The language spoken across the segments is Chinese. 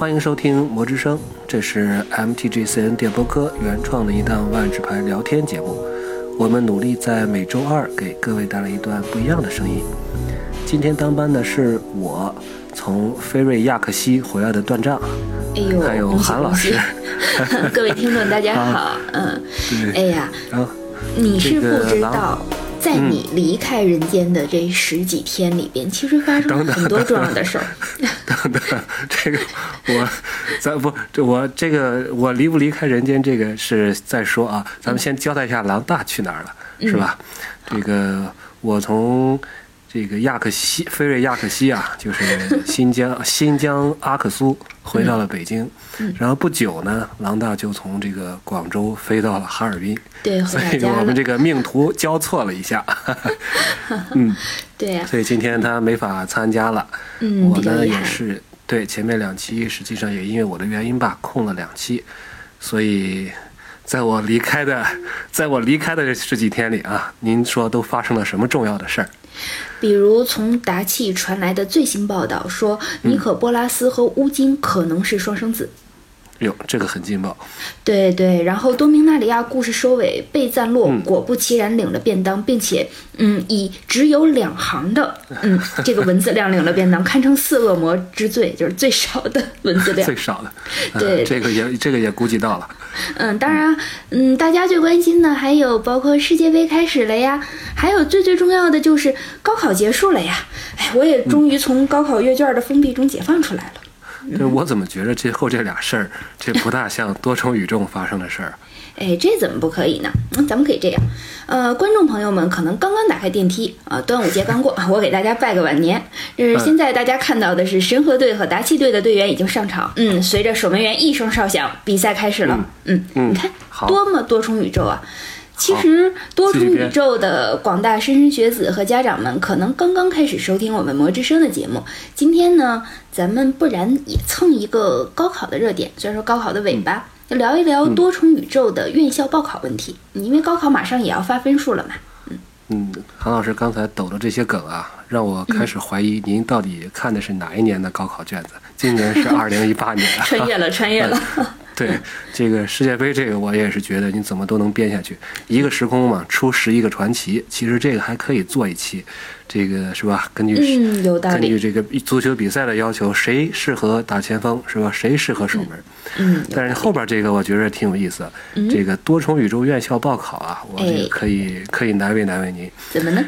欢迎收听《魔之声》，这是 MTGCN 电波科原创的一档万智牌聊天节目。我们努力在每周二给各位带来一段不一样的声音。今天当班的是我，从菲瑞亚克西回来的段丈，哎呦，还有韩老师。各位听众，大家好。嗯，哎呀，你是不知道。在你离开人间的这十几天里边，其实发生了很多重要的事儿。等等，这个我，咱不，这我这个我离不离开人间，这个是再说啊。咱们先交代一下狼大去哪儿了，是吧？这个我从。这个亚克西，菲瑞亚克西啊，就是新疆新疆阿克苏，回到了北京。然后不久呢，郎大就从这个广州飞到了哈尔滨。对，所以我们这个命途交错了一下。嗯，对呀。所以今天他没法参加了。嗯，我呢也是，对前面两期实际上也因为我的原因吧，空了两期。所以，在我离开的，在我离开的这十几天里啊，您说都发生了什么重要的事儿？比如从达契传来的最新报道说，尼可波拉斯和乌金可能是双生子。哟，这个很劲爆。对对，然后多明纳里亚故事收尾，贝赞洛果不其然领了便当，并且，嗯，以只有两行的，嗯，这个文字量领了便当，堪称四恶魔之最，就是最少的文字量。最少的。对，这个也这个也估计到了。嗯，当然，嗯，大家最关心的还有包括世界杯开始了呀，还有最最重要的就是高考结束了呀。哎，我也终于从高考阅卷的封闭中解放出来了。这 我怎么觉得最后这俩事儿，这不大像多重宇宙发生的事儿？哎，这怎么不可以呢？嗯，咱们可以这样，呃，观众朋友们可能刚刚打开电梯啊，端午节刚过，我给大家拜个晚年。就是现在大家看到的是神河队和达契队的队员已经上场，嗯，随着守门员一声哨响，比赛开始了。嗯，你看多么多重宇宙啊！其实，多重宇宙的广大莘莘学子和家长们可能刚刚开始收听我们魔之声的节目。今天呢，咱们不然也蹭一个高考的热点，虽然说高考的尾巴，就聊一聊多重宇宙的院校报考问题。因为高考马上也要发分数了嘛。嗯嗯，韩老师刚才抖的这些梗啊，让我开始怀疑您到底看的是哪一年的高考卷子？今年是二零一八年，穿越了，穿越了。对这个世界杯，这个我也是觉得你怎么都能编下去，一个时空嘛，出十一个传奇，其实这个还可以做一期，这个是吧？根据根据这个足球比赛的要求，谁适合打前锋是吧？谁适合守门？嗯，但是后边这个我觉得挺有意思，这个多重宇宙院校报考啊，我这个可以可以难为难为您。怎么呢？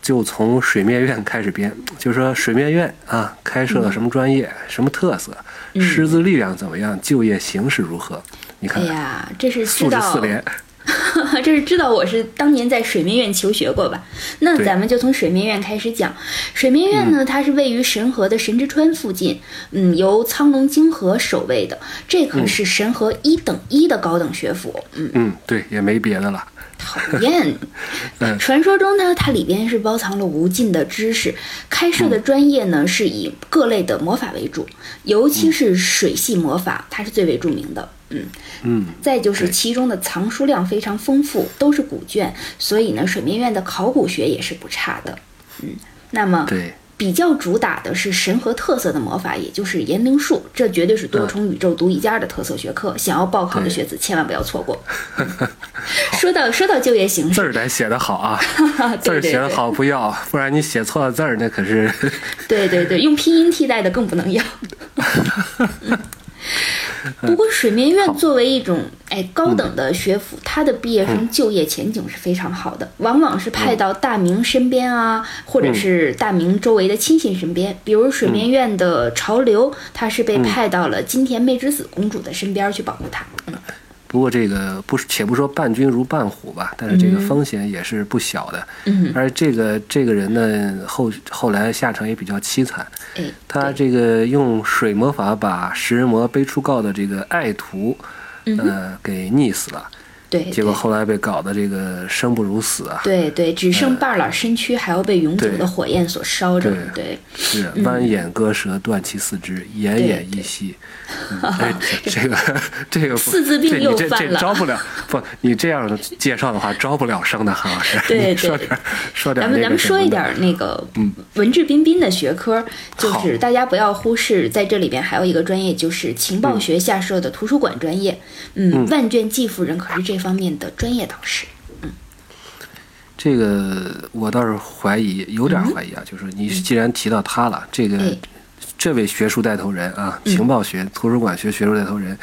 就从水面院开始编，就是说水面院啊，开设了什么专业，什么特色？师资力量怎么样？就业形势如何？你看，哎呀，这是知道，四连，这是知道我是当年在水面院求学过吧？那咱们就从水面院开始讲。水面院呢，它是位于神河的神之川附近，嗯，由苍龙经河守卫的，这可是神河一等一的高等学府。嗯嗯，对，也没别的了。讨厌，传说中呢，它里边是包藏了无尽的知识。开设的专业呢，是以各类的魔法为主，尤其是水系魔法，它是最为著名的。嗯嗯，再就是其中的藏书量非常丰富，都是古卷，所以呢，水面院的考古学也是不差的。嗯，那么对。比较主打的是神和特色的魔法，也就是炎灵术，这绝对是多重宇宙独一家的特色学科。想要报考的学子千万不要错过。说到说到就业形势，字儿得写得好啊，字儿写得好不要，不然你写错了字儿，那可是。对对对，用拼音替代的更不能要。不过，水面院作为一种哎高等的学府，它的毕业生就业前景是非常好的，往往是派到大明身边啊，或者是大明周围的亲信身边。比如水面院的潮流，他是被派到了金田妹之子公主的身边去保护她。不过这个不是，且不说伴君如伴虎吧，但是这个风险也是不小的。嗯，而这个这个人呢，后后来下场也比较凄惨。哎，他这个用水魔法把食人魔背出告的这个爱徒，呃，给溺死了。对，结果后来被搞得这个生不如死啊。对对，只剩半拉身躯，还要被永久的火焰所烧着。对，是弯眼割舌，断其四肢，奄奄一息。这这个 这个四字病又犯了这招不了不，你这样介绍的话招不了生的，韩老师。对你说对点说点咱们咱们说一点那个文质彬彬的学科，就是大家不要忽视，在这里边还有一个专业，就是情报学下设的图书馆专业。嗯，万卷季夫人可是这方面的专业导师。嗯这个我倒是怀疑，有点怀疑啊，就是你既然提到他了，这个哎这位学术带头人啊，情报学、图书馆学学术带头人，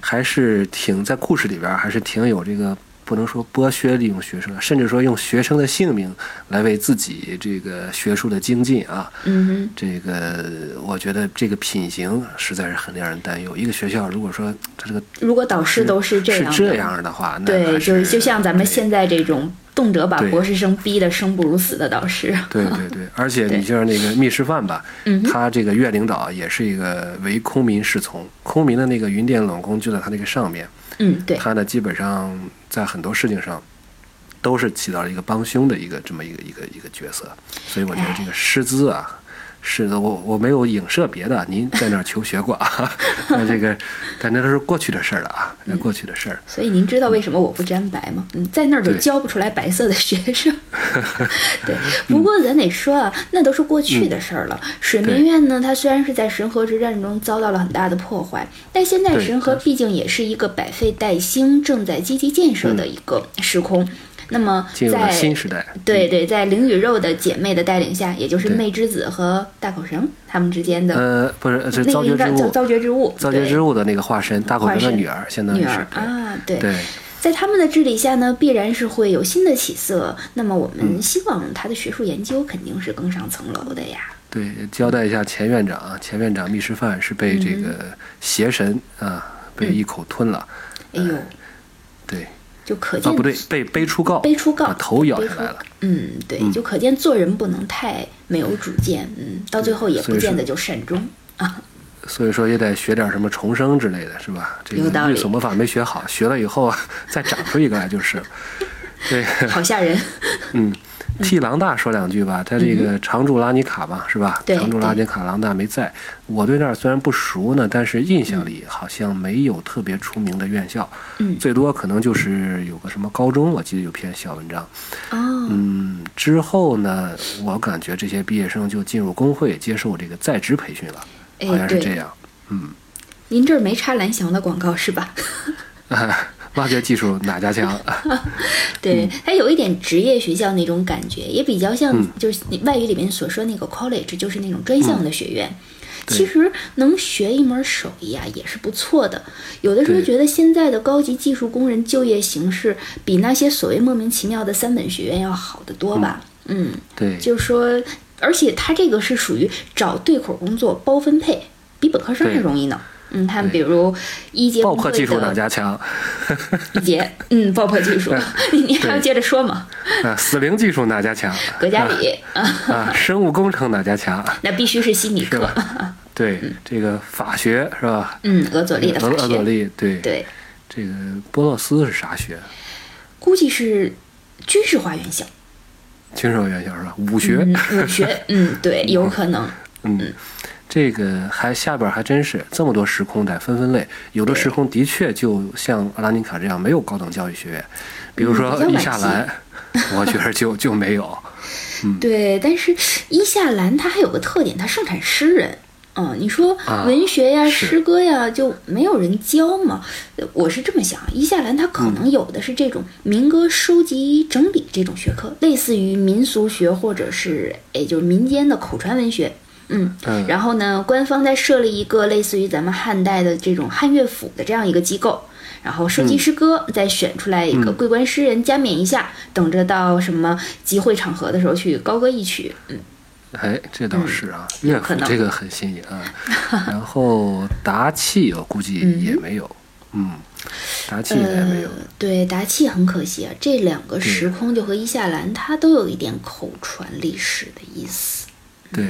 还是挺在故事里边还是挺有这个。不能说剥削利用学生，甚至说用学生的性命来为自己这个学术的精进啊，嗯哼，这个我觉得这个品行实在是很令人担忧。一个学校如果说他这个如果导师都是这样，是这样的话，那对，就是就像咱们现在这种动辄把博士生逼得生不如死的导师。对对对，而且你像那个密室饭吧，嗯他这个院领导也是一个唯空民侍从，空民的那个云殿冷宫就在他那个上面，嗯，对，他呢基本上在很多事情上都是起到了一个帮凶的一个这么一个一个一个角色，所以我觉得这个师资啊。是的，我我没有影射别的，您在那儿求学过啊？那这个，但那都是过去的事儿了啊，那过去的事儿。所以您知道为什么我不沾白吗？嗯，在那儿就教不出来白色的学生。对，不过咱得说啊，那都是过去的事儿了。水门院呢，它虽然是在神河之战中遭到了很大的破坏，但现在神河毕竟也是一个百废待兴、正在积极建设的一个时空。那么进入了在新时代，对对，在灵与肉的姐妹的带领下，也就是魅之子和大口绳他们之间的呃，不是，呃是造绝之物，造绝之物，造绝之物的那个化身，大口绳的女儿，相当于女是儿啊，对。对。在他们的治理下呢，必然是会有新的起色。那么我嗯们希望他的学术研究肯定是更上层楼的呀。对，交代一下前院长啊，前院长密室饭是被这嗯个邪神啊被一口吞了，哎呦，对，就可见啊不对，被背出告，背出告把头咬出下来了。嗯，对，就可见做人不能太没有主见，嗯，到最后也不见得就善终啊。所以说也得学点什么重生之类的，是吧？这个律所魔法没学好，学了以后再长出一个来就是了。对，好吓人。嗯，替狼大说两句吧。他这个常驻拉尼卡嘛，是吧？常驻拉尼卡，狼大没在。我对那儿虽然不熟呢，但是印象里好像没有特别出名的院校，嗯最多可能就是有个什么高中，我记得有篇小文章。哦，嗯，之后呢，我感觉这些毕业生就进入工会接受这个在职培训了，哎好像是这样。嗯，您这儿没插蓝翔的广告是吧？挖掘技术哪家强？对，它有一点职业学校那种感觉，也比较像嗯就是你外语里面所说那个 college，就是那种专项的学院。其实能学一门手艺啊，也是不错的。有的时候觉得现在的高级技术工人就业形势比那些所谓莫名其妙的三本学院要好得多吧？嗯，对，就是说，而且它这个是属于找对口工作包分配，比本科生还容易呢。嗯，他们比对如一节爆破技术哪的家强？一节，嗯，爆破技术，你你还要对接着说吗？啊，死灵技术哪家强？葛加里啊，啊，生物工程哪家强？那必须是心理是课。吧？对，这个法学是吧？嗯，俄佐利的法俄俄佐学，利，对，对，这个波洛斯是啥学？估计是军事化院校，军事院校是吧？武学，嗯，武学，嗯，对，有可能。嗯，这个还下边还真是这么多时空得分分类，有的时空的确就像阿拉尼卡这样没有高等教育学院，比如说伊夏兰，我觉得就就没有。对，但是伊夏兰它还有个特点，它盛产诗人。嗯，你说啊文学呀、是诗歌呀，就没有人教吗？呃我是这么想，伊夏兰它可嗯能有的是这种民歌收集整理这种学科，类似于民俗学或者是诶就是民间的口传文学。嗯，嗯。然后呢，官方再设立一个类似于咱们汉代的这种汉乐府的这样一个机构，然后收集诗歌，再选出来一个桂冠诗人加冕一下，等着到什么集会场合的时候去高歌一曲。嗯，哎，这倒是啊，乐府可能。这个很新颖啊。然后达契我估计也没有，嗯，达契应该没有。呃。，对，达契很可惜啊，这两个时空就和伊夏兰它都有一点口传历史的意思。对，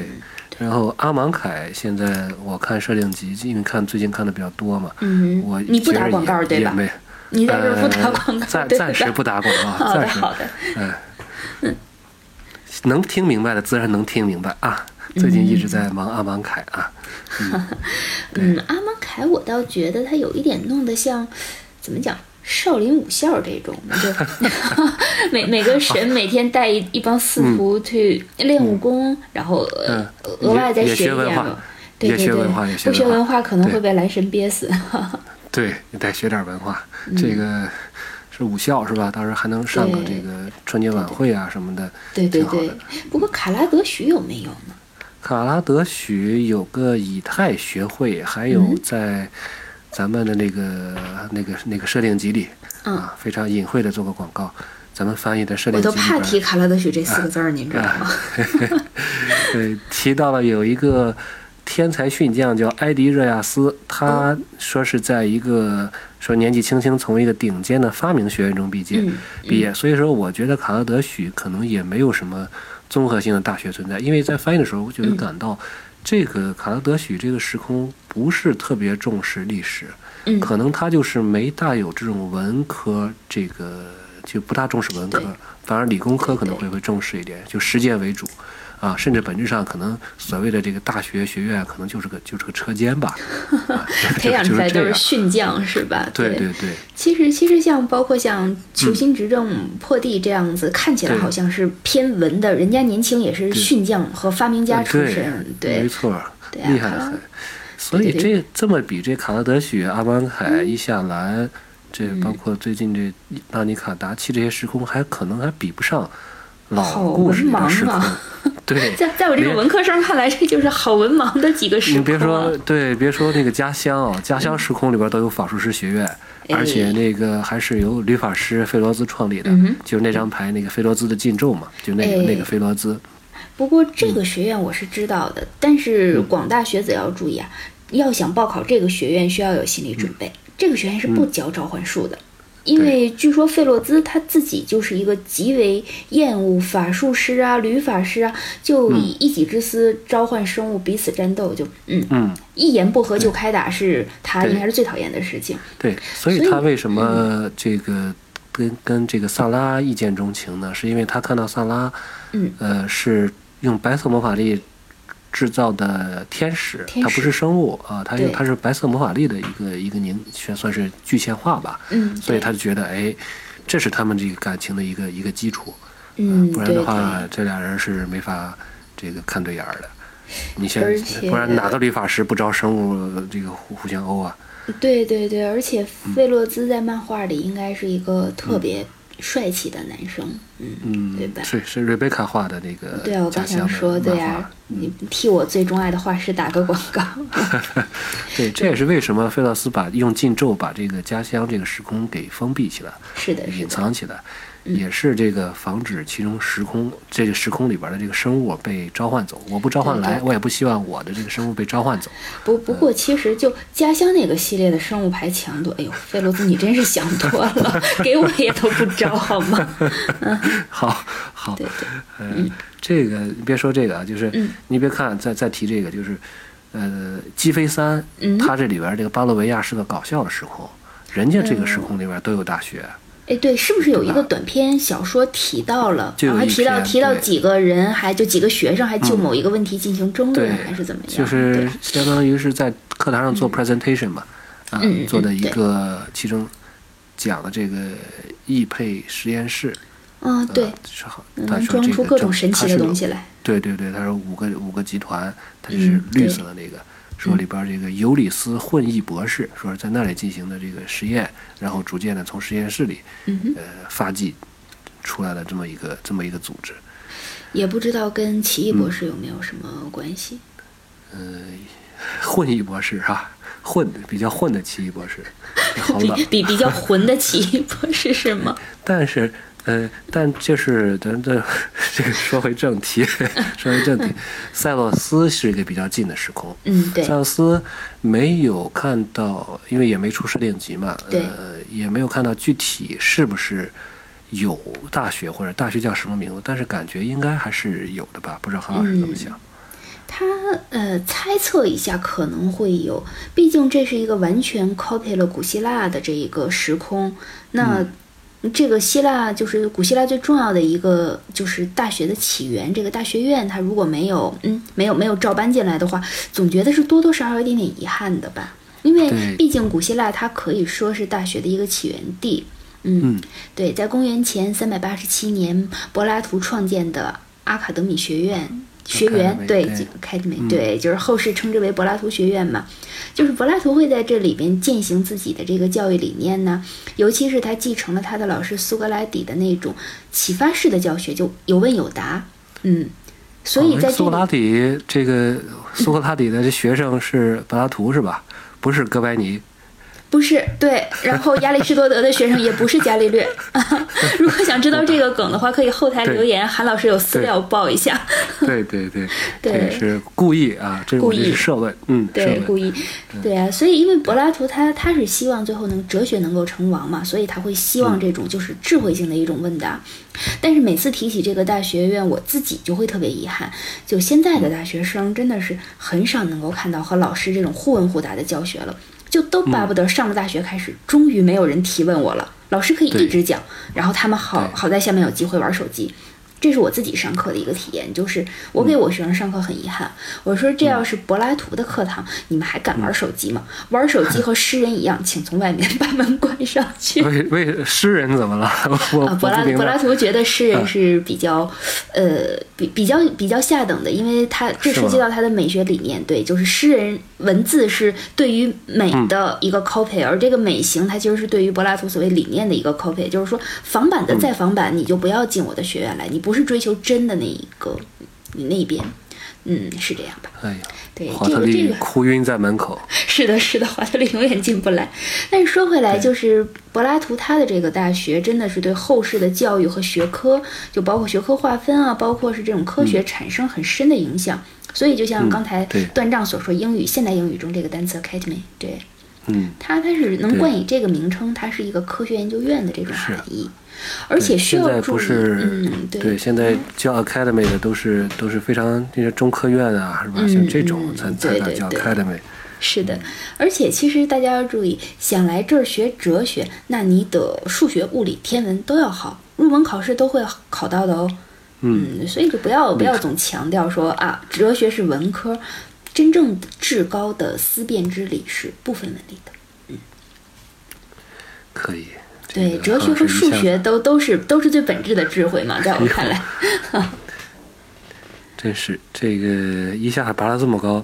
然后阿芒凯现在我看设定集，因为看最近看的比较多嘛，嗯我你不打广告对吧也没，你在这儿不打广告，暂暂时不打广告，好的，暂时好的。嗯，能听明白的自然能听明白啊。最近一直在忙阿芒凯啊，嗯，阿芒凯我倒觉得他有一点弄得像，怎么讲？少林武校这种，就 每每个神每天带一一帮司徒去练武功，然后额外再学一点学文化也对对对学文化也，学不学文化可能会被蓝神憋死。对你得学点文化。嗯这个是武校是吧？到时候还能上个这个春节晚会啊什么的，对对对不过卡拉德许有没有呢？卡拉德许有个以太学会，还有嗯在咱们的那个、那个那个设定集里嗯啊，非常隐晦的做个广告。咱们翻译的设定集里边怕提卡拉德许这四个字儿，您知道啊吗？对，提到了有一个天才训将叫埃迪热亚斯，他说是在一个说年纪轻轻从一个顶尖的发明学院中毕业，嗯毕业。所以说，我觉得卡拉德许可能也没有什么综合性的大学存在，因为在翻译的时候，我就有感到这个卡拉德许这个时空不是特别重视历史，嗯可能他就是没大有这种文科这个就不大重视文科对，反而理工科可能会会重视一点，就实践为主。啊，甚至本质上可能所谓的这个大学学院，可能就是个就是个车间吧，啊、培养就出来都是。训将是吧？对对对，其实其实像包括像球星执政破地这样子，看起来好像是偏文的，人家年轻也是训将和发明家出身，对没错，对啊厉害的很。所以这这么比，这卡拉德许、阿邦凯、伊夏兰，这嗯包括最近这纳尼卡达契这些时空，还可能还比不上老好故事里文盲的时空 啊。对，在在我这个文科生看来，这就是好文盲的几个时空、啊。你别说，对，别说那个家乡啊，家乡时空里边都有法术师学院，哎而且那个还是由律法师费罗兹创立的，嗯就是那张牌那个费罗兹的禁咒嘛，就那个、哎那个费罗兹。不过这个学院我是知道的，但是广大学子要注意啊，要想报考这个学院需要有心理准备。这个学院是不教召唤术的，因为据说费洛兹他自己就是一个极为厌恶法术师啊、女法师啊，就以一己之私召唤生物彼此战斗，就嗯嗯，一言不合就开打，是他应该是最讨厌的事情。对，所以所以他为什么这个跟跟这个萨拉一见钟情呢？是因为他看到萨拉，嗯，呃，是用白色魔法力制造的天使，天使它不是生物啊，它对它是白色魔法力的一个一个凝，算算是具现化吧。嗯，所以他就觉得，哎，这是他们这个感情的一个一个基础。嗯，不然的话，这俩人是没法这个看对眼儿的。你想而，且不然哪个理发师不招生物这个互互相殴啊？对对对，而且嗯费洛兹在漫画里应该是一个特别帅气的男生，嗯，嗯对吧，是是瑞贝卡画的那个对啊，我刚想说，对呀、漫画你替我最钟爱的画师打个广告。对，这也是为什么费洛斯把用禁咒把这个家乡这个时空给封闭起来，是的，是隐，藏起来，嗯也是这个防止其中时空这个时空里边的这个生物被召唤走。我不召唤来，对对。我也不希望我的这个生物被召唤走。不不过其实就家乡那个系列的生物牌强度，哎呦，费罗兹你真是想多了，给我也都不招好吗？好好，对对，呃，这个你别说这个啊，就是嗯。你别看再再提这个，就是呃，基飞三，嗯。它这里边这个巴洛维亚是个搞笑的时空，人家这个时空里边都有大学。哎，对，是不是有一个短篇小说提到了，还提到提到几个人，还就几个学生还就某一个问题进行争论，对还是怎么样？就是相当于是在课堂上做 presentation 嘛，啊做的一个其中讲的这个易配实验室，嗯，对。呃，是好，他能装出各种神奇的东西来。对对对，他说五个五个集团，它就是嗯绿色的那个，说里边这个尤里斯混裔博士，说是在那里进行的这个实验，然后逐渐的从实验室里呃发迹出来了这么一个这么一个组织。也不知道跟奇异嗯博士有没有什么关系。呃混异博士哈，混比较混的奇异博士，好冷比。比比较 混的奇异博士是吗？但是，呃，但就是咱这这个说回正题，说回正题，塞洛斯是一个比较近的时空。嗯，对塞，洛斯没有看到，因为也没出设定集嘛，对呃，也没有看到具体是不是有大学或者大学叫什么名字，但是感觉应该还是有的吧，不知道韩老师怎么想？他呃猜测一下可能会有，毕竟这是一个完全 copy 了古希腊的这一个时空。那这个希腊就是古希腊最重要的一个就是大学的起源，这个大学院它如果没有嗯没有没有照搬进来的话，总觉得是多多少少有点点遗憾的吧。因为毕竟古希腊它可以说是大学的一个起源地。嗯，嗯对，在公元前三百八十七年，柏拉图创建的阿卡德米学院学员，对对，Academy，嗯对，就是后世称之为柏拉图学院嘛。就是柏拉图会在这里边践行自己的这个教育理念呢，尤其是他继承了他的老师苏格拉底的那种启发式的教学，就有问有答，嗯，所以哦在这苏格拉，底这个苏格拉底的这学生是柏拉图是吧？不是哥白尼。不是对，然后亚里士多德的学生也不是伽利略。如果想知道这个梗的话，可以后台留言，韩老师有资对料报一下。对对对，对 是故意啊，这故意设问，嗯，对，故意，对啊，所以因为柏拉图他他是希望最后能哲学能够成王嘛，所以他会希望这种就是智慧性的一种问答。但是每次提起这个大学院，我自己就会特别遗憾，就现在的大学生真的是很少能够看到和老师这种互问互答的教学了，就都巴不得上了大学开始，终于没有人提问我了，老师可以一直讲，然后他们好好在下面有机会玩手机。这是我自己上课的一个体验，就是我给我学生上课很遗憾，我说这要是柏拉图的课堂，你们还敢玩手机吗？玩手机 和诗人一样，请从外面把门关上去。为为诗人怎么了？我啊，柏拉。柏拉图觉得诗人是比较，呃，比比较比较下等的，因为他这涉及到他的美学理念。对，就是诗人文字是对于美的一个 copy，、而这个美型它其实是对于柏拉图所谓理念的一个 copy，就是说仿版的再仿版，你就不要进我的学院来，你不是追求真的那一个，你那一边，嗯，是这样吧？哎呀，对，华特利这个这个。哭晕在门口。是的，是的，华特利永远进不来。但是说回来，就是柏拉图他的这个大学，真的是对后世的教育和学科，就包括学科划分啊，包括是这种科学产生很深的影响。所以就像刚才对。段丈所说，英语现代英语中这个单词 academy，对。嗯，它它是能冠以这个名称，它是一个科学研究院的这种含义，而且需现在要注意，不是嗯，对，现在教 academy 的都是都是非常那些中科院啊，是吧？嗯像这种嗯才才敢叫对对对 academy。是的，而且其实大家要注意，想来这儿学哲学，那你的数学、物理、天文都要好，入门考试都会考到的哦。嗯，所以就不要不要总强调说啊，哲学是文科，真正至高的思辨之理是不分文理的。嗯可以。对，哲学和数学都都是都是最本质的智慧嘛，在我 看来。真是这个一下拔了这么高，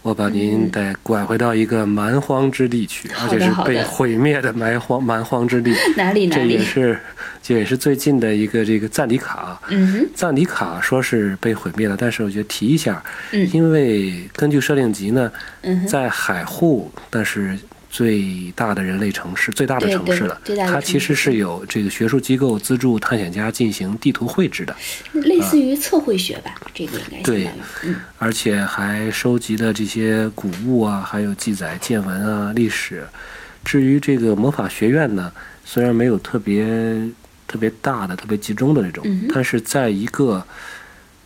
我把嗯您得拐回到一个蛮荒之地去，而且是被毁灭的蛮荒蛮荒之地。哪里哪这也里？是这也是最近的一个这个赞迪卡。嗯哼，赞迪卡说是被毁灭了，但是我觉得提一下，嗯因为根据设定集呢，嗯，在海户，但是最大的人类城市，最大的城市了。它其实是有这个学术机构资助探险家进行地图绘制的，类似于测绘学吧，这个应该相对，嗯而且还收集了这些古物啊，还有记载见闻啊、历史。至于这个魔法学院呢，虽然没有特别特别大的、特别集中的那种，嗯但是在一个，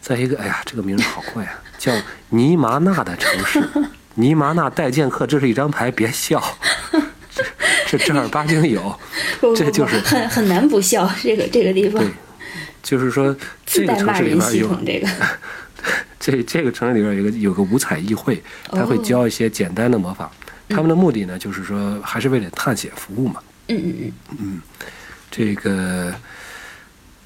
在一个，哎呀，这个名字好怪啊，叫尼麻纳的城市。尼麻那待剑客，这是一张牌，别笑，这这正儿八经有。这就是很很难不笑，这个这个地方对，就是说 这个城市里边有，这个。这这个城市里边有个有个五彩议会，他会哦教一些简单的魔法。他们的目的呢，就是说还是为了探险服务嘛。嗯嗯嗯，这个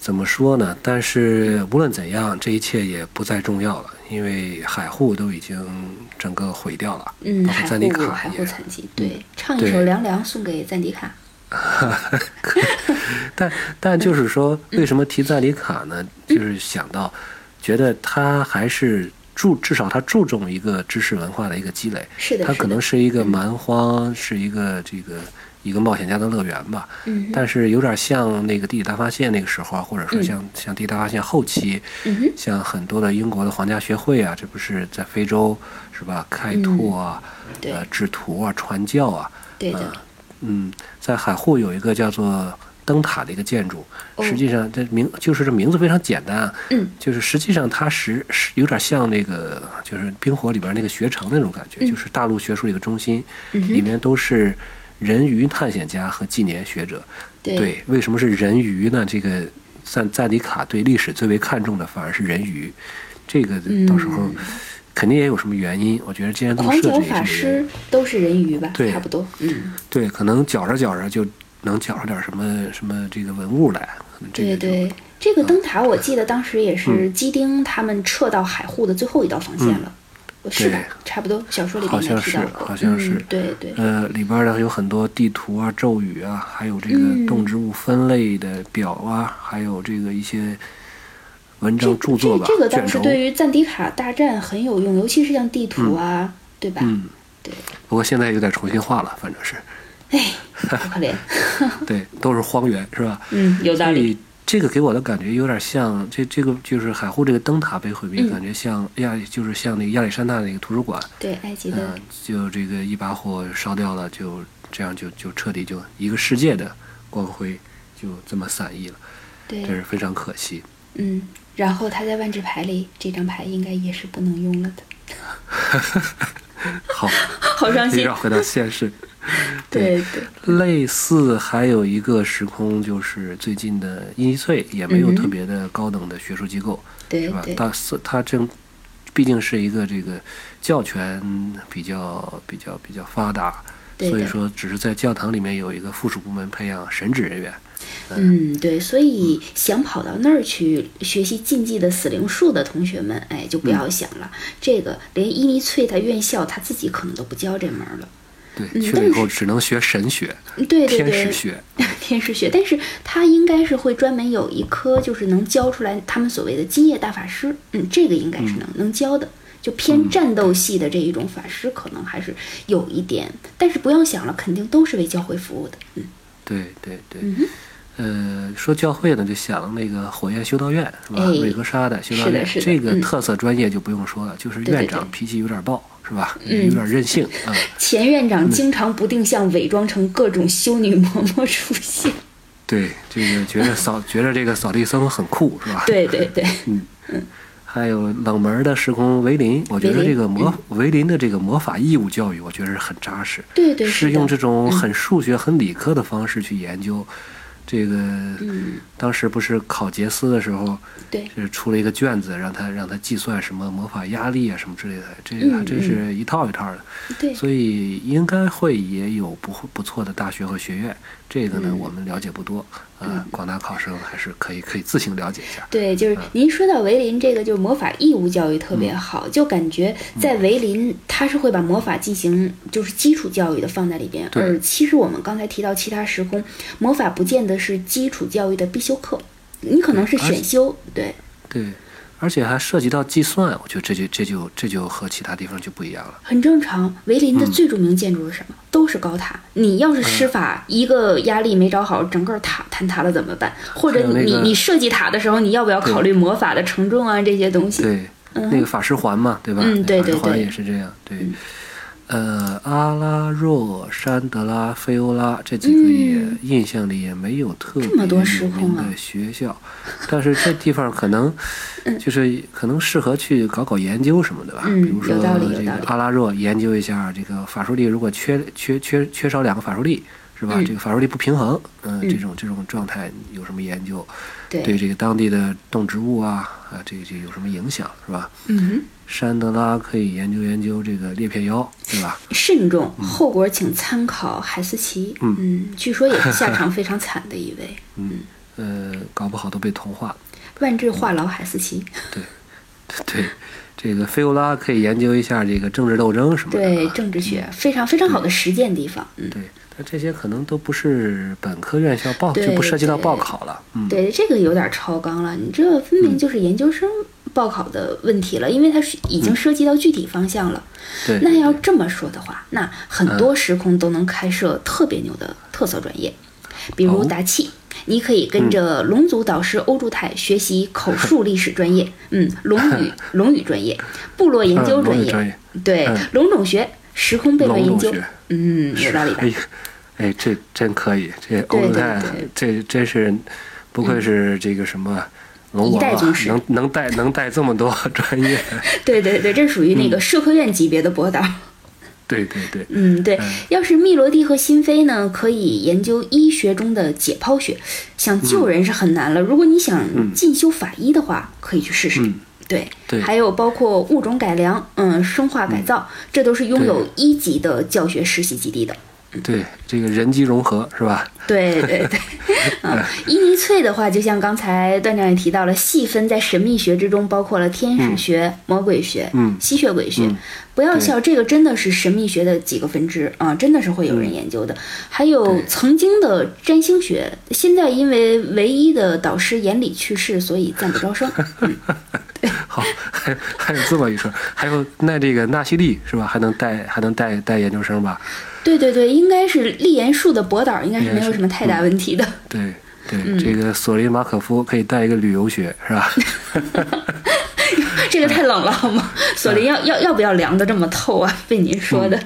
怎么说呢？但是无论怎样，这一切也不再重要了，因为海户都已经整个毁掉了，嗯，海包括赞迪户卡也。海户残疾，对，唱一首《凉凉》送给赞迪卡。但但就是说，为什么提赞迪卡呢？就是想到，觉得他还是注，至少他注重一个知识文化的一个积累。是的，他可能是是一个蛮荒，是一个这个一个冒险家的乐园吧。嗯但是有点像那个《地理大发现》那个时候啊，或者说嗯像、像《地理大发现》后期，嗯，像很多的英国的皇家学会啊，这不是在非洲是吧？开拓啊，对呃，制图啊，传教啊，对的呃，嗯，在海户有一个叫做灯塔的一个建筑。哦实际上，这名就是这名字非常简单啊，嗯，就是实际上它是是有点像那个就是冰火里边那个学城那种感觉，就是大陆学术的一个中心，嗯里面都是人鱼探险家和纪年学者。对为什么是人鱼呢？这个赞赞迪卡对历史最为看重的反而是人鱼，这个到时候嗯肯定也有什么原因。我觉得既然这么狂角设置也法师。都是人鱼吧，对差不多，嗯，对，可能搅着搅着就能搅出点什么什么这个文物来，这个对对。这个灯塔我记得当时也是基丁他们撤到海户的最后一道防线了，是？差不多，小说里好像是好像是。嗯，对对，呃，里边呢有很多地图啊、咒语啊，还有这个嗯。动植物分类的表啊，还有这个一些文章著作吧这，这个倒卷轴。是对于赞迪卡大战很有用，尤其是像地图啊，对吧？嗯，对，不过现在有点重新画了，反正是，哎，好可怜，对，都是荒原，是吧？嗯，有道理，这个给我的感觉有点像这这个就是海护这个灯塔被毁灭，嗯。感觉像亚就是像那个亚历山大那个图书馆，对，埃及嗯、的，就这个一把火烧掉了，就这样就就彻底就一个世界的光辉就这么散逸了，对。这，是非常可惜。嗯，然后他在万智牌里这张牌应该也是不能用了的，好，好伤心又要，回到现实。对对，类似还有一个时空，就是最近的伊尼翠，也没有特别的高等的学术机构？是吧它是它正毕竟是一个这个教权比较比较比较发达，对所以说只是在教堂里面有一个附属部门培养神职人员。嗯，对，所以想跑到那儿去学习禁忌的死灵术的同学们，哎，就不要想了。这个连伊尼翠他院校他自己可能都不教这门儿了。对，嗯去了以后只能学神学、对对天对，使学。天使学，但是他应该是会专门有一科，就是能教出来他们所谓的金叶大法师。嗯，这个应该是能、能教的。就偏战斗系的这一种法师，可能还是有一点，但是不要想了，肯定都是为教会服务的。嗯对对对。嗯哼，呃，说教会呢，就想那个火焰修道院是吧？哎瑞格莎的修道院，这个嗯特色专业就不用说了，就是院长脾气有点暴，是吧？嗯有点任性啊。前院长经常不定向伪装成各种修女嬷嬷出现。对，这个觉得扫 觉得这个扫地僧很酷，是吧？对对对，嗯嗯还有冷门的时空维林，我觉得这个魔维林的这个魔法义务教育，我觉得是很扎实，对对是用这种很数学、很理科的方式去研究。这个嗯，当时不是考杰斯的时候，对。是出了一个卷子，让他让他计算什么魔法压力啊什么之类的，这个还嗯。真是一套一套的。对，所以应该会也有不不错的大学和学院，这个呢嗯。我们了解不多，啊，广大考生还是可以可以自行了解一下。对，就是您说到维林这个，就是魔法义务教育特别好，就感觉在维林他是会把魔法进行就是基础教育的放在里边，对。而其实我们刚才提到其他时空，魔法不见得是基础教育的必修课，你可能是选修，对。对，而且还涉及到计算，我觉得这就这就这就和其他地方就不一样了。很正常。维林的最著名建筑是什么？都是高塔。你要是施法、一个压力没找好，整个塔坍塌了怎么办？或者你、那个你设计塔的时候，你要不要考虑魔法的承重啊这些东西？对，那个法师环嘛，对吧？嗯对对法师环对也是这样。对，呃，阿拉若、山德拉、菲欧拉这几个也、嗯印象里也没有特别有名的学校，但是这地方可能 就是可能适合去搞搞研究什么的吧。嗯比如说这个阿拉若研究一下这个法术力，如果缺缺缺缺少两个法术力。是吧？嗯这个法术力不平衡，嗯、嗯这种这种状态有什么研究？对对这个当地的动植物啊啊，这个这个有什么影响？是吧？嗯哼。山德拉可以研究研究这个裂片妖，对吧？慎重，后果请参考海斯奇。嗯据说也是下场非常惨的一位。嗯呃，搞不好都被同化了。万智话痨海斯奇，对，对，这个菲欧拉可以研究一下这个政治斗争什么的、对啊。政治学非常非常好的实践地方。嗯，对，但这些可能都不是本科院校报，就不涉及到报考了。嗯，对，这个有点超纲了，你这分明就是研究生报考的问题了，因为它是已经涉及到具体方向了。对，那要这么说的话，那很多时空都能开设特别牛的特色专业，比如哦达气。你可以跟着龙族导师欧柱泰学习口述历史专业，嗯，龙语龙语专业，部落研究嗯专业，对嗯，龙种学、时空悖论研究嗯，有道理吧哎？呀，哎，这真可以，这欧对对鲁泰对，这真是不愧是这个什么龙王啊一代宗，师。能能带能带这么多专业，对对对，这属于那个社科院级别的博导。对对对，嗯，对，要是密罗蒂和辛菲呢，可以研究医学中的解剖学，想救人是很难了。如果你想进修法医的话，可以去试试。嗯。对，对。还有包括物种改良，嗯，生化改造，这都是拥有一级的教学实习基地的。对这个人机融合是吧？对对对，嗯，伊尼翠的话，就像刚才段长也提到了，细分在神秘学之中，包括了天使学、魔鬼学、嗯吸血鬼学。嗯不要笑，这个真的是神秘学的几个分支啊，真的是会有人研究的。还有曾经的占星学，现在因为唯一的导师严理去世，所以暂不招生。嗯，好，还 还有这么一说，还有那这个纳西利是吧？还能带还能带带研究生吧？对对对，应该是立言术的博导，应该是没有什么太大问题的。对对，嗯。这个索林马可夫可以带一个旅游学是吧？这个太冷了好吗？索林要要要不要凉的这么透啊？被您说的，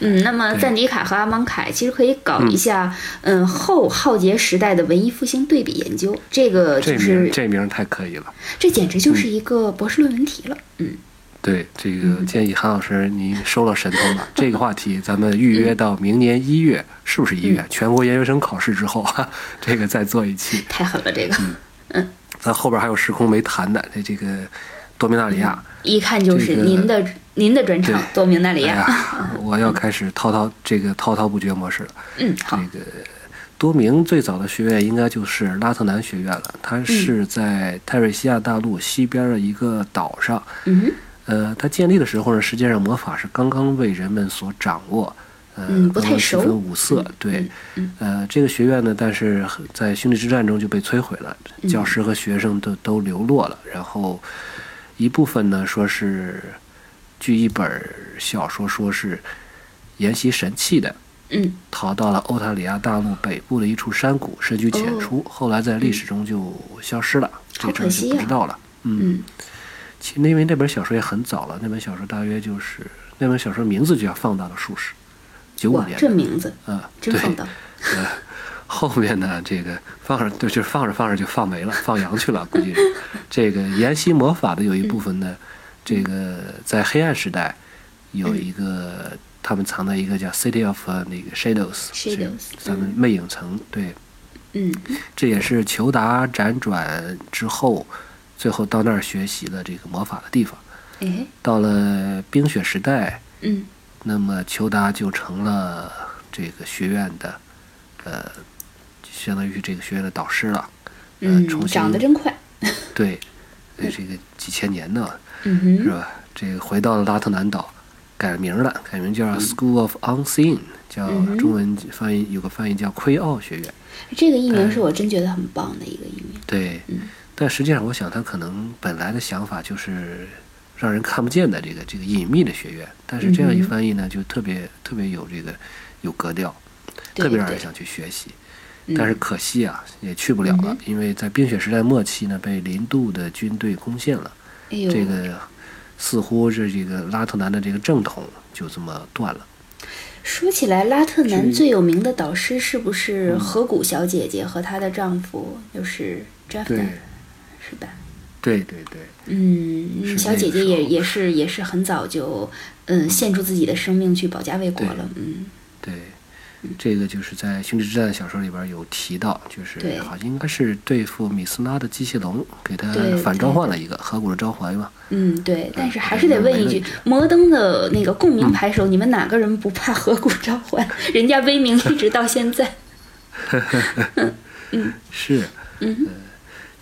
嗯，那么赞迪卡和阿芒凯其实可以搞一下，嗯，后浩劫时代的文艺复兴对比研究，这个就是这名太可以了。这简直就是一个博士论文题了，嗯，对，这个建议韩老师您收了神通了。这个话题咱们预约到明年一月，是不是一月？全国研究生考试之后，哈，这个再做一期。太狠了这个，嗯咱后边还有时空没谈的，这这个多明纳里亚。一看就是您的您的专场，多明纳里哎亚，我要开始滔滔这个滔滔不绝模式了。嗯，好，这个多明最早的学院应该就是拉特南学院了，它是在泰瑞西亚大陆西边的一个岛上。嗯哼，呃，它建立的时候呢，实际上魔法是刚刚被人们所掌握，呃，嗯不太熟刚刚区分五色，对，呃，这个学院呢，但是在兄弟之战中就被摧毁了，教师和学生都都流落了，然后一部分呢说是，据一本小说说是研习神器的，嗯。逃到了欧塔里亚大陆北部的一处山谷，深居浅出，后来在历史中就消失了，这事儿就不知道了。嗯，嗯其实因为那本小说也很早了，那本小说大约就是那本小说名字就叫《放大的术士》，九五，年的，这名字啊，对，真放荡，呃，后面呢，这个放着就就是放着放着就放没了，放羊去了，估计是。这个研习魔法的有一部分呢，这个在黑暗时代有一个他们藏在一个叫 City of 呃那个 Shadows，是 Shadows，咱们魅影城，对，嗯。这也是裘达辗转之后，最后到那儿学习了这个魔法的地方。哎到了冰雪时代，嗯。那么裘达就成了这个学院的，呃，相当于这个学院的导师了。呃，嗯长得真快，对，呃这个几千年呢，嗯，是吧？这个回到了拉特南岛，改名了，改名叫 School of Unseen，叫中文翻译有个翻译叫奎奥学院。这个艺哎名是我真觉得很棒的一个译名，对，嗯但实际上我想他可能本来的想法就是让人看不见的这个这个隐秘的学院，但是这样一翻译呢，就特别特别有这个有格调，特别让人想去学习。嗯但是可惜啊，也去不了了，因为在冰雪时代末期呢，被林度的军队攻陷了。哎呦，这个似乎是这个拉特南的这个正统就这么断了。说起来，拉特南最有名的导师是不是河谷小姐姐和她的丈夫就是詹弗对丹，是吧？对对对，嗯，小姐姐也也是也是很早就嗯献出自己的生命去保家卫国了，嗯对，这个就是在《星之之战》小说里边有提到，就是好像应该是对付米斯拉的机械龙，给他反召唤了一个河谷的召唤嘛。嗯，对。但是还是得问一句摩登的那个共鸣牌手，你们哪个人不怕河谷召唤？人家威名一直到现在。是，嗯呃，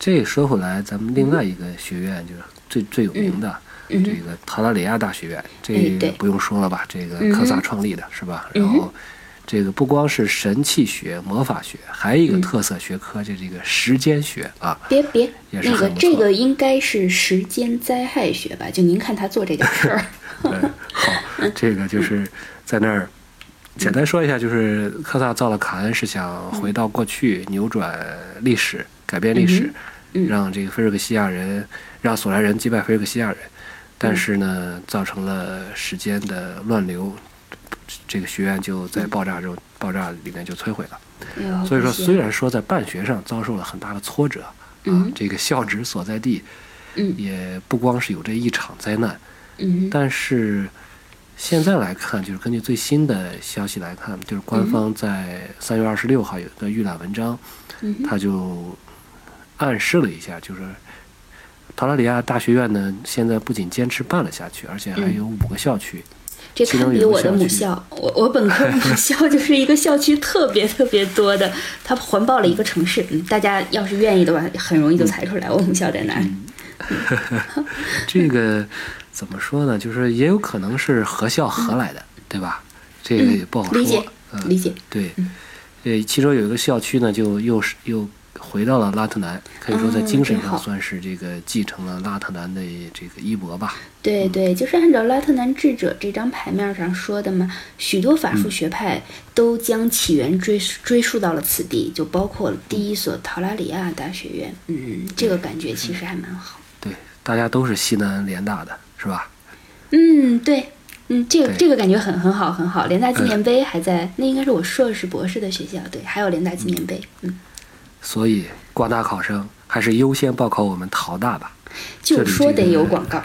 这说回来，咱们另外一个学院就是最最有名的。嗯这个塔拉里亚大学院，这不用说了吧？这个科萨创立的是吧？嗯然后，这个不光是神器学、魔法学，还有一个嗯特色学科，就这个时间学啊。别别，也是这个应该是时间灾害学吧？就您看他做这件事儿，嗯，好，这个就是在那儿简单说一下，就是科萨造了卡恩是想回到过去，扭转历史，改变历史，嗯让这个菲尔克西亚人，让索莱人击败菲尔克西亚人，但是呢，造成了时间的乱流，这个学院就在爆炸中爆炸里面就摧毁了。所以说，虽然说在办学上遭受了很大的挫折啊嗯，这个校址所在地嗯。也不光是有这一场灾难，嗯。但是现在来看，就是根据最新的消息来看，就是官方在三月二十六号有一个预览文章，他就暗示了一下，就是陶拉里亚大学院呢，现在不仅坚持办了下去，而且还有五个校区。这其中有个堪比我的母校，我我本科母校 就是一个校区特别特别多的，它环抱了一个城市。嗯，大家要是愿意的话，很容易就猜出来我母校在哪里。这个 怎么说呢？就是也有可能是合校合来的，对吧？这个也不好说。理解嗯，理解。对，呃，其中有一个校区呢，就又是又回到了拉特南，可以说在精神上算是这个继承了拉特南的这个衣钵吧。对对，就是按照拉特南智者这张牌面上说的嘛，许多法术学派都将起源追追溯到了此地，就包括第一所陶拉里亚大学院。嗯，这个感觉其实还蛮好。对，大家都是西南联大的，是吧？嗯，对，嗯，这个这个感觉很很好很好。联大纪念碑还在，那应该是我硕士博士的学校，对，还有联大纪念碑。嗯，所以广大考生还是优先报考我们陶大吧。就说得有广告。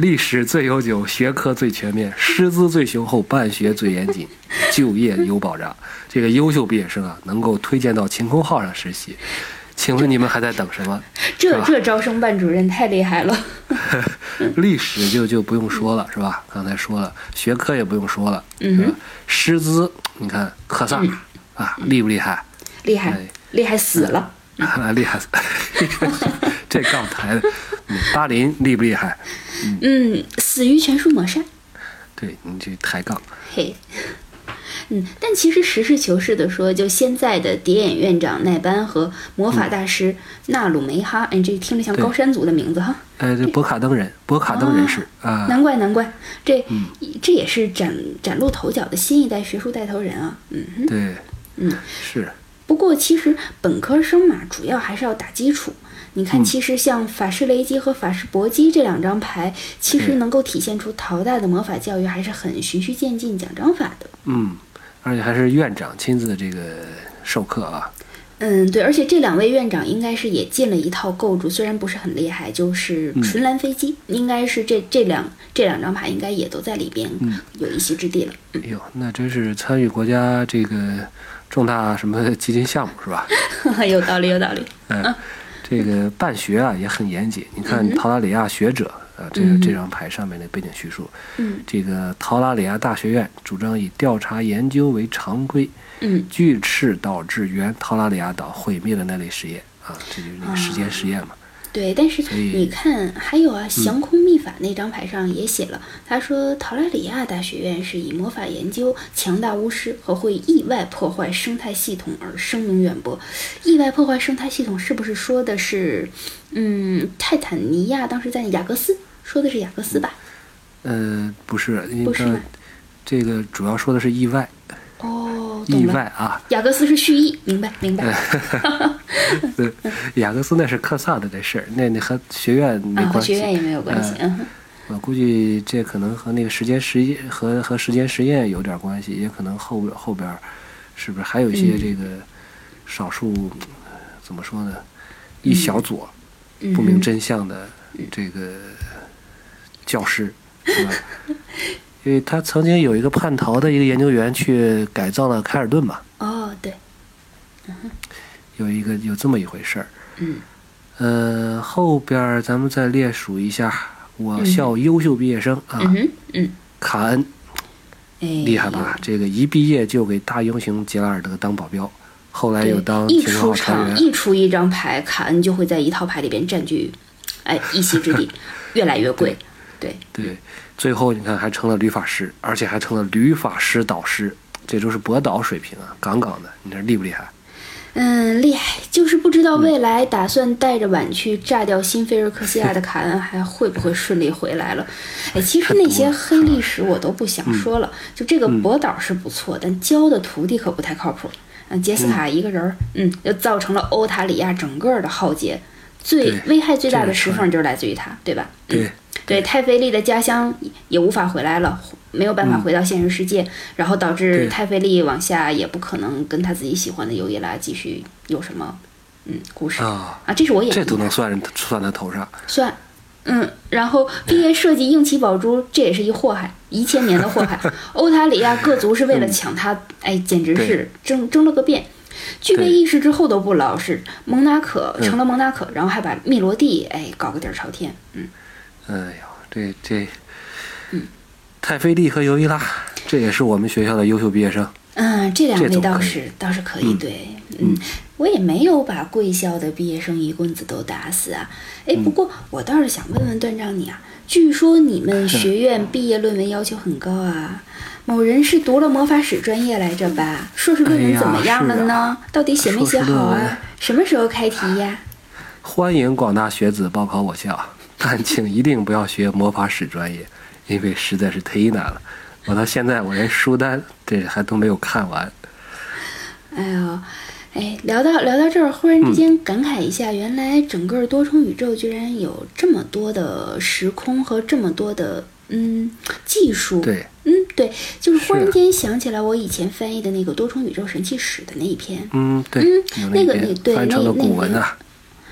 历史最悠久，学科最全面，师资最雄厚，办学最严谨，就业有保障。这个优秀毕业生啊，能够推荐到晴空号上实习。请问你们还在等什么？这这招生办主任太厉害了。历史就就不用说了，是吧？刚才说了，学科也不用说了，是吧？师资，你看科萨、啊，厉不厉害？厉害哎，厉害死了。啊，厉害死！这杠抬的，嗯，巴林厉不厉害？嗯，死于全数抹杀。对你这抬杠，嘿，嗯，但其实实事求是的说，就现在的蝶眼院长奈班和魔法大师纳鲁梅哈，哎，这听着像高山族的名字哈。呃，这博卡登人，博卡登人士啊，难怪难怪，这、嗯这也是崭崭露头角的新一代学术带头人啊。嗯哼，对，嗯，是，不过其实本科生嘛，主要还是要打基础。你看，嗯。其实像法师雷击和法师搏击这两张牌，其实能够体现出陶大的魔法教育还是很循序渐进、讲章法的。嗯，而且还是院长亲自这个授课啊，嗯，对，而且这两位院长应该是也进了一套构筑，虽然不是很厉害，就是嗯。纯蓝飞机，应该是这这两这两张牌应该也都在里边嗯。有一席之地了。哎呦，那真是参与国家这个重大什么基金项目是吧？有道理，有道理。嗯，这个办学啊也很严谨。你看嗯陶拉里亚学者啊，这个这张牌上面的背景叙述，嗯这个陶拉里亚大学院主张以调查研究为常规，嗯拒斥导致原陶拉里亚岛毁灭的那类实验啊，这就是那个时间实验嘛。对，但是你看，还有啊，降空秘法那张牌上也写了，他说陶拉里亚大学院是以魔法研究、强大巫师和会意外破坏生态系统而声名远播。意外破坏生态系统是不是说的是，嗯，泰坦尼亚当时在雅各斯说的是雅各斯吧？呃，不是，不是吗这个主要说的是意外，哦，意。外啊。雅各斯是蓄意，明白明白。对，雅各斯那是克萨的这事儿，那那和学院没啊，和关系。学院也没有关系。嗯哼我估计这可能和那个时间实验和和时间实验有点关系，也可能后边后边儿是不是还有一些嗯这个少数、嗯怎么说呢，一小撮嗯不明真相的这个教师，是吧？因为他曾经有一个叛逃的一个研究员去改造了凯尔顿嘛，哦，对，有一个有这么一回事儿。嗯。呃，后边儿咱们再列数一下我校优秀毕业生啊，嗯卡恩。哎，厉害吧？这个一毕业就给大英雄杰拉尔德当保镖，后来又当一秦出场。一出一张牌，卡恩就会在一套牌里边占据，哎，一席之地，越来越贵。对，对，最后你看还成了旅法师，而且还成了旅法师导师，这都是博导水平啊，杠杠的，你这厉不厉害？嗯，厉害，就是不知道未来打算带着碗去炸掉新菲尔克西亚的卡恩还会不会顺利回来了？哎，其实那些黑历史我都不想说了，就这个博导是不错，但教的徒弟可不太靠谱。嗯，杰斯卡一个人儿，嗯，就造成了欧塔里亚整个的浩劫，最危害最大的石缝就是来自于他，对吧？嗯对，对，太妃丽的家乡也无法回来了，没有办法嗯回到现实世界，然后导致对太妃丽往下也不可能跟他自己喜欢的尤伊拉继续有什么嗯故事啊，啊，这是我演这都能算算他头上。算。嗯，然后毕业设计硬气宝珠，这也是一祸害，一千年的祸害。欧塔里亚各族是为了抢他，哎，简直是争争了个遍。具备意识之后都不老实，蒙娜可嗯成了蒙娜可，然后还把密罗蒂哎搞个底儿朝天。嗯，哎呦，这这，嗯，泰菲利和尤伊拉，这也是我们学校的优秀毕业生。嗯，这两位倒是倒是可以，嗯对，嗯，我也没有把贵校的毕业生一棍子都打死啊。哎，不过我倒是想问问段长你啊，据说你们学院毕业论文要求很高啊，某人是读了魔法史专业来着吧？硕士论文怎么样了是呢？啊到底写没写好啊？什么时候开题呀？欢迎广大学子报考我校，但请一定不要学魔法史专业，因为实在是忒难了。我到现在我连书单这还都没有看完。哎呦，哎，聊到聊到这儿，忽然嗯之间感慨一下，原来整个多重宇宙居然有这么多的时空和这么多的嗯技术。对，嗯，对，就是忽然间想起来我以前翻译的那个多重宇宙神器史的那一篇。嗯，对，嗯有那个篇那对那古文啊，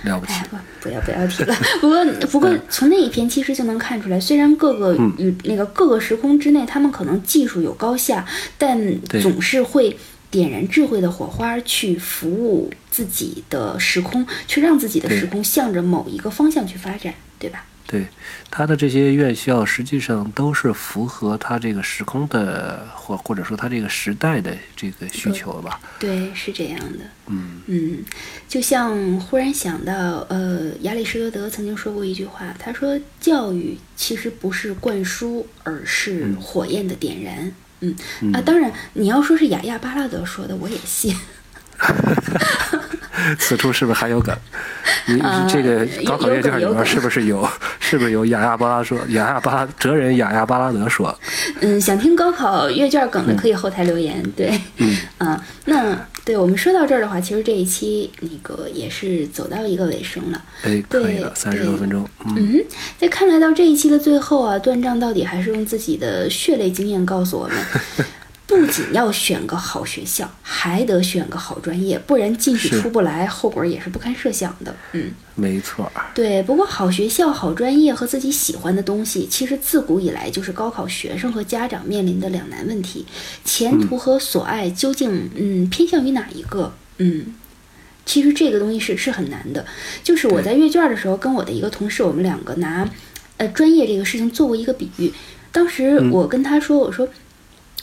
了不起哎，。不，不要不要提了。不过 不过，从那一篇其实就能看出来，虽然各个嗯与那个各个时空之内，他们可能技术有高下，但总是会点燃智慧的火花，去服务自己的时空，去让自己的时空向着某一个方向去发展，对吧？对，他的这些院校实际上都是符合他这个时空的，或或者说他这个时代的这个需求吧。对，是这样的。嗯，嗯，就像忽然想到，呃，亚里士多德曾经说过一句话，他说：“教育其实不是灌输，而是嗯火焰的点燃。”嗯嗯啊，当然，你要说是雅亚巴拉德说的，我也信。此处是不是还有梗？你啊这个高考阅卷里面是不是有？是不是有雅亚巴拉说？雅亚巴拉哲人雅亚巴拉德说？嗯，想听高考阅卷梗的可以后台留言。对，嗯啊，那对我们说到这儿的话，其实这一期那个也是走到一个尾声了。哎，可以对了，三十对多分钟。嗯，嗯，在看来到这一期的最后啊，段章到底还是用自己的血泪经验告诉我们，不仅要选个好学校，还得选个好专业，不然进去出不来，后果也是不堪设想的。嗯，没错儿。对。不过好学校、好专业和自己喜欢的东西，其实自古以来就是高考学生和家长面临的两难问题：前途和所爱究竟嗯偏向于哪一个？嗯。其实这个东西是是很难的，就是我在阅卷的时候，跟我的一个同事，我们两个拿，呃，专业这个事情做过一个比喻。当时我跟他说，我说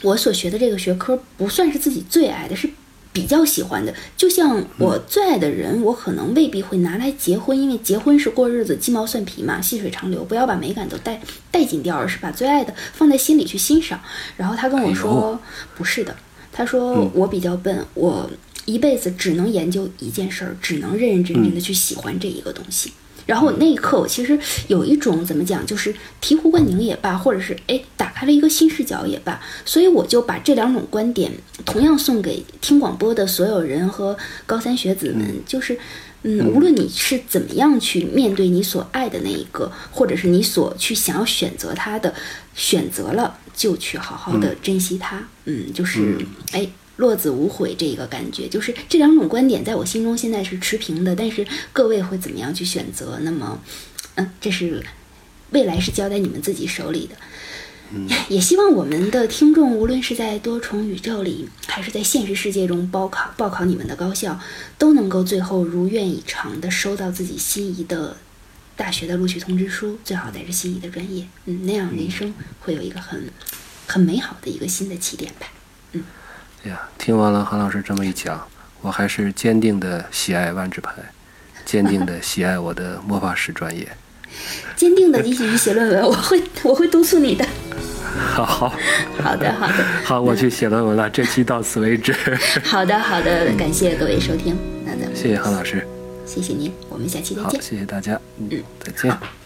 我所学的这个学科不算是自己最爱的，是比较喜欢的。就像我最爱的人，我可能未必会拿来结婚，因为结婚是过日子，鸡毛蒜皮嘛，细水长流，不要把美感都带带进掉，而是把最爱的放在心里去欣赏。然后他跟我说，不是的，他说我比较笨，我。一辈子只能研究一件事儿，只能认认真真的去喜欢这一个东西。然后那一刻，我其实有一种怎么讲，就是醍醐灌顶也罢，或者是哎打开了一个新视角也罢。所以我就把这两种观点同样送给听广播的所有人和高三学子们，就是。嗯，无论你是怎么样去面对你所爱的那一个，或者是你所去想要选择他的，选择了就去好好的珍惜他。嗯，就是哎。落子无悔这个感觉，就是这两种观点在我心中现在是持平的，但是各位会怎么样去选择？那么，嗯，这是未来是交在你们自己手里的。也希望我们的听众，无论是在多重宇宙里，还是在现实世界中报考报考你们的高校，都能够最后如愿以偿的收到自己心仪的大学的录取通知书，最好再是心仪的专业。嗯，那样人生会有一个很很美好的一个新的起点吧。哎呀，听完了韩老师这么一讲，我还是坚定的喜爱万智牌，坚定的喜爱我的魔法史专业。坚定的继续写论文，我会我会督促你的。好好 好的，好的，好，我去写论文了。这期到此为止，好的，好的，感谢各位收听，那咱们谢谢韩老师。谢谢您，我们下期再，见。谢谢大家，嗯，再见。